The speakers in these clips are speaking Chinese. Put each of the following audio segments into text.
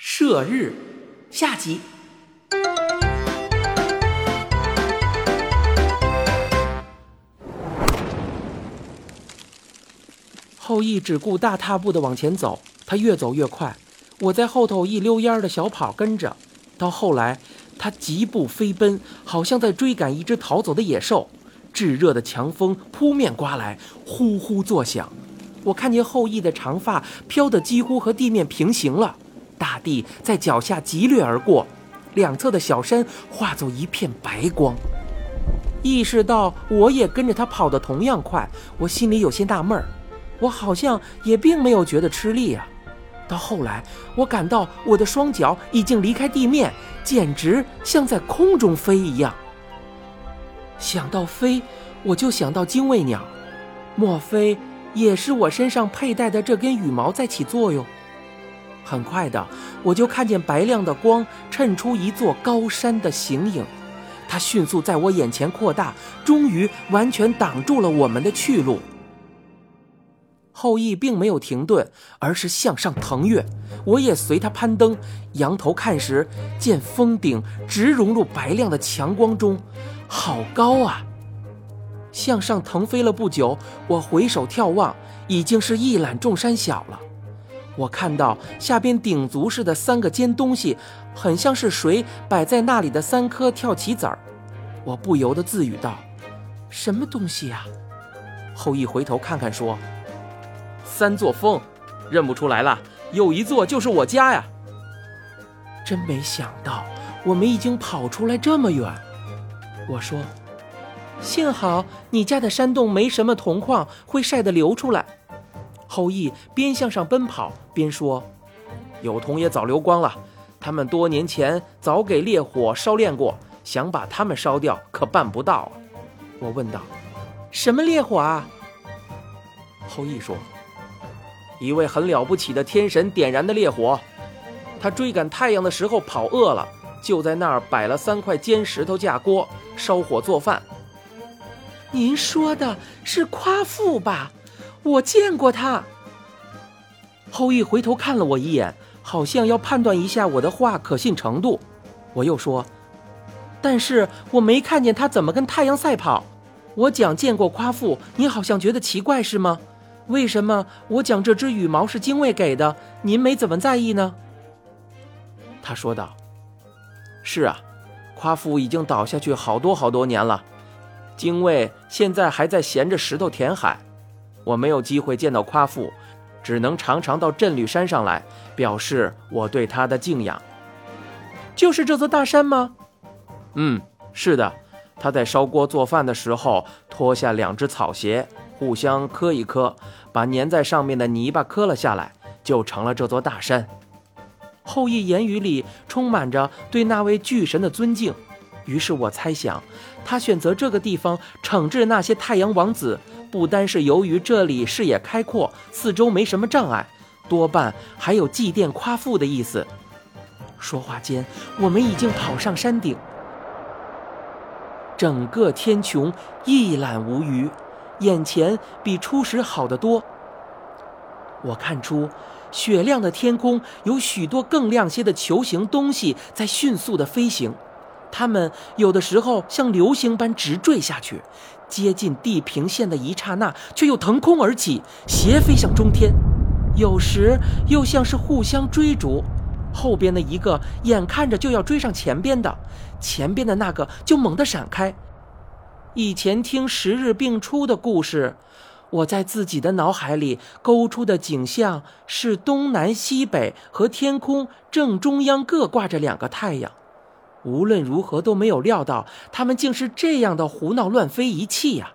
射日，下集。后羿只顾大踏步的往前走，他越走越快，我在后头一溜烟的小跑跟着。到后来，他疾步飞奔，好像在追赶一只逃走的野兽。炙热的强风扑面刮来，呼呼作响。我看见后羿的长发飘得几乎和地面平行了，大地在脚下急掠而过，两侧的小山化作一片白光。意识到我也跟着他跑得同样快，我心里有些纳闷儿。我好像也并没有觉得吃力啊。到后来，我感到我的双脚已经离开地面，简直像在空中飞一样。想到飞，我就想到精卫鸟，莫非也是我身上佩戴的这根羽毛在起作用？很快的，我就看见白亮的光衬出一座高山的形影，它迅速在我眼前扩大，终于完全挡住了我们的去路。后羿并没有停顿，而是向上腾跃。我也随他攀登，仰头看时，见峰顶直融入白亮的强光中，好高啊！向上腾飞了不久，我回首眺望，已经是一览众山小了。我看到下边鼎足似的三个尖东西，很像是谁摆在那里的三颗跳棋子儿。我不由得自语道：“什么东西呀？”后羿回头看看，说。三座峰，认不出来了。有一座就是我家呀。真没想到，我们已经跑出来这么远。我说，幸好你家的山洞没什么铜矿，会晒得流出来。后羿边向上奔跑边说：“有铜也早流光了，他们多年前早给烈火烧炼过，想把他们烧掉可办不到。”我问道：“什么烈火啊？”后羿说。一位很了不起的天神点燃的烈火，他追赶太阳的时候跑饿了，就在那儿摆了三块尖石头架锅烧火做饭。您说的是夸父吧？我见过他。后羿回头看了我一眼，好像要判断一下我的话可信程度。我又说，但是我没看见他怎么跟太阳赛跑。我讲见过夸父，你好像觉得奇怪是吗？为什么我讲这只羽毛是精卫给的，您没怎么在意呢？他说道：“是啊，夸父已经倒下去好多好多年了，精卫现在还在衔着石头填海。我没有机会见到夸父，只能常常到镇绿山上来，表示我对他的敬仰。就是这座大山吗？嗯，是的。他在烧锅做饭的时候，脱下两只草鞋。”互相磕一磕，把粘在上面的泥巴磕了下来，就成了这座大山。后羿言语里充满着对那位巨神的尊敬，于是我猜想，他选择这个地方惩治那些太阳王子，不单是由于这里视野开阔，四周没什么障碍，多半还有祭奠夸父的意思。说话间，我们已经跑上山顶，整个天穹一览无余。眼前比初时好得多。我看出，雪亮的天空有许多更亮些的球形东西在迅速的飞行，它们有的时候像流星般直坠下去，接近地平线的一刹那，却又腾空而起，斜飞向中天；有时又像是互相追逐，后边的一个眼看着就要追上前边的，前边的那个就猛地闪开。以前听十日并出的故事，我在自己的脑海里勾出的景象是东南西北和天空正中央各挂着两个太阳。无论如何都没有料到，他们竟是这样的胡闹乱飞一气呀！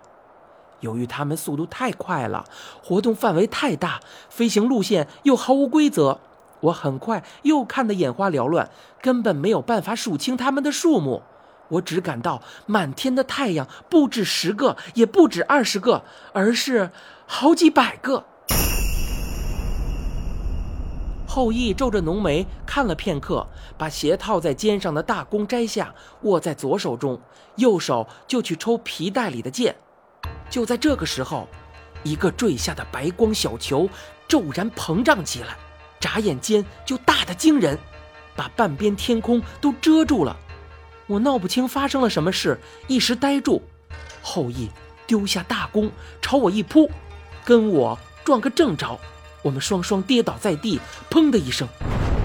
由于他们速度太快了，活动范围太大，飞行路线又毫无规则，我很快又看得眼花缭乱，根本没有办法数清他们的数目。我只感到满天的太阳不止十个，也不止二十个，而是好几百个。后羿皱着浓眉看了片刻，把鞋套在肩上的大弓摘下，握在左手中，右手就去抽皮带里的箭。就在这个时候，一个坠下的白光小球骤然膨胀起来，眨眼间就大得惊人。把半边天空都遮住了。我闹不清发生了什么事，一时呆住。后羿丢下大弓，朝我一扑，跟我撞个正着。我们双双跌倒在地，砰的一声，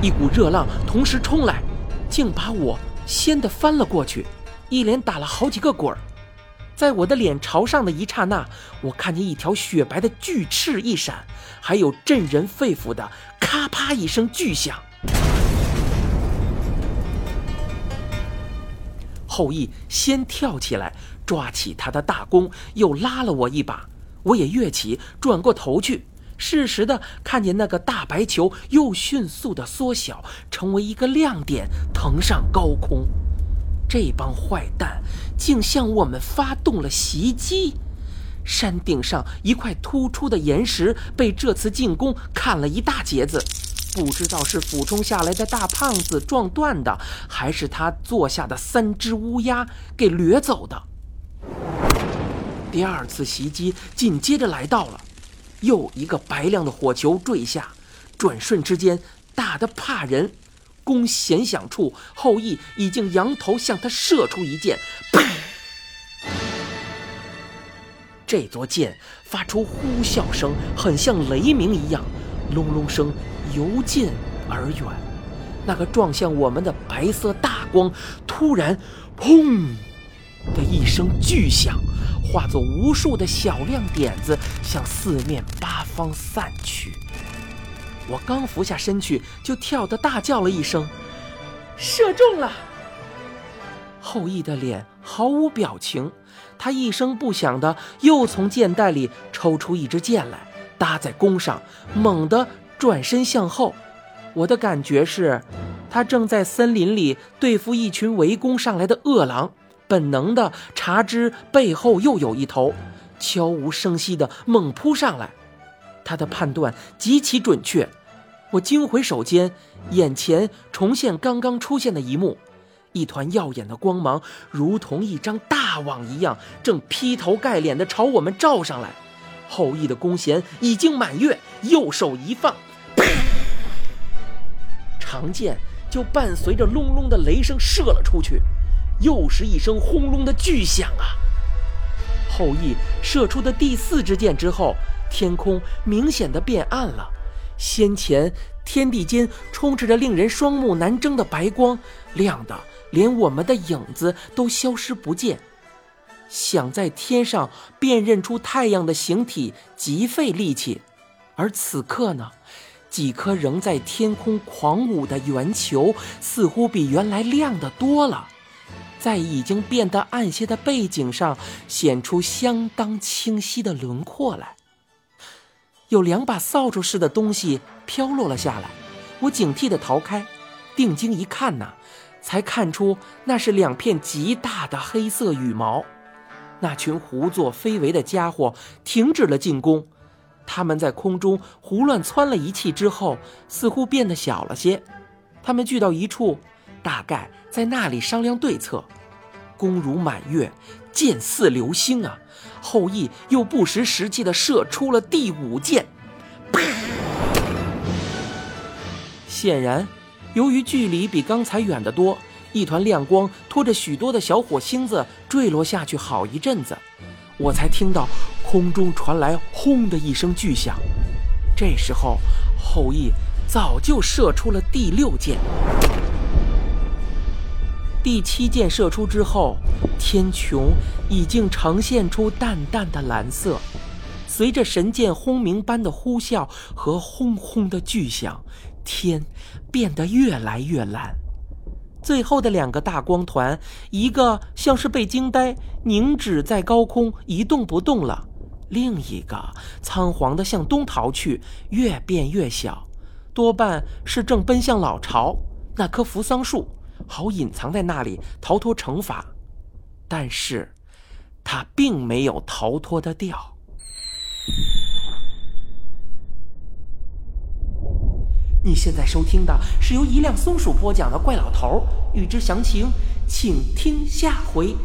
一股热浪同时冲来，竟把我掀得翻了过去，一连打了好几个滚儿。在我的脸朝上的一刹那，我看见一条雪白的巨翅一闪，还有震人肺腑的咔啪一声巨响。后羿先跳起来，抓起他的大弓，又拉了我一把，我也跃起，转过头去。适时的看见那个大白球又迅速的缩小，成为一个亮点，腾上高空。这帮坏蛋竟向我们发动了袭击！山顶上一块突出的岩石被这次进攻砍了一大截子，不知道是俯冲下来的大胖子撞断的，还是他坐下的三只乌鸦给掠走的。第二次袭击紧接着来到了。又一个白亮的火球坠下，转瞬之间大得怕人。弓弦响处，后羿已经扬头向他射出一箭，这座箭发出呼啸声，很像雷鸣一样，隆隆声由近而远。那个撞向我们的白色大光，突然，砰！的一声巨响，化作无数的小亮点子，向四面八方散去。我刚俯下身去，就跳得大叫了一声：“射中了！”后羿的脸毫无表情，他一声不响的又从箭袋里抽出一支箭来，搭在弓上，猛地转身向后。我的感觉是，他正在森林里对付一群围攻上来的恶狼。本能的察知背后又有一头，悄无声息的猛扑上来。他的判断极其准确。我惊回首间，眼前重现刚刚出现的一幕：一团耀眼的光芒，如同一张大网一样，正劈头盖脸的朝我们照上来。后羿的弓弦已经满月，右手一放，长箭就伴随着隆隆的雷声射了出去。又是一声轰隆的巨响啊！后羿射出的第四支箭之后，天空明显的变暗了。先前天地间充斥着令人双目难睁的白光，亮的连我们的影子都消失不见。想在天上辨认出太阳的形体，极费力气。而此刻呢，几颗仍在天空狂舞的圆球，似乎比原来亮得多了。在已经变得暗些的背景上显出相当清晰的轮廓来。有两把扫帚似的东西飘落了下来，我警惕地逃开，定睛一看呐，才看出那是两片极大的黑色羽毛。那群胡作非为的家伙停止了进攻，他们在空中胡乱窜了一气之后，似乎变得小了些。他们聚到一处。大概在那里商量对策，弓如满月，箭似流星啊！后羿又不失时机地射出了第五箭，啪！显然，由于距离比刚才远得多，一团亮光拖着许多的小火星子坠落下去，好一阵子，我才听到空中传来“轰”的一声巨响。这时候，后羿早就射出了第六箭。第七箭射出之后，天穹已经呈现出淡淡的蓝色。随着神箭轰鸣般的呼啸和轰轰的巨响，天变得越来越蓝。最后的两个大光团，一个像是被惊呆，凝止在高空一动不动了；另一个仓皇地向东逃去，越变越小，多半是正奔向老巢那棵扶桑树。好隐藏在那里逃脱惩罚，但是，他并没有逃脱的掉。你现在收听的是由一辆松鼠播讲的《怪老头》，欲知详情，请听下回。